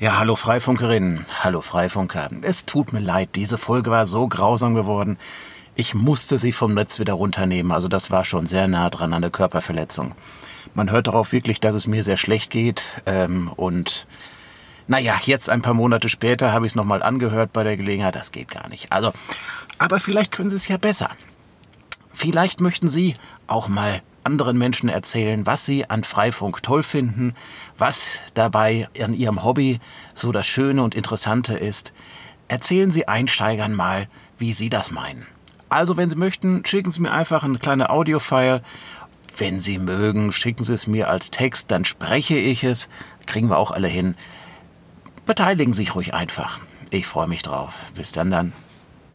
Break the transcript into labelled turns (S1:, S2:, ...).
S1: Ja, hallo Freifunkerinnen, hallo Freifunker. Es tut mir leid, diese Folge war so grausam geworden. Ich musste sie vom Netz wieder runternehmen, also das war schon sehr nah dran an der Körperverletzung. Man hört darauf wirklich, dass es mir sehr schlecht geht ähm, und naja, jetzt ein paar Monate später habe ich es nochmal angehört bei der Gelegenheit, das geht gar nicht. Also, aber vielleicht können Sie es ja besser. Vielleicht möchten Sie auch mal anderen Menschen erzählen, was sie an Freifunk toll finden, was dabei an ihrem Hobby so das Schöne und Interessante ist. Erzählen Sie Einsteigern mal, wie Sie das meinen. Also, wenn Sie möchten, schicken Sie mir einfach eine kleine Audiofile. Wenn Sie mögen, schicken Sie es mir als Text, dann spreche ich es. Kriegen wir auch alle hin. Beteiligen Sie sich ruhig einfach. Ich freue mich drauf. Bis dann dann.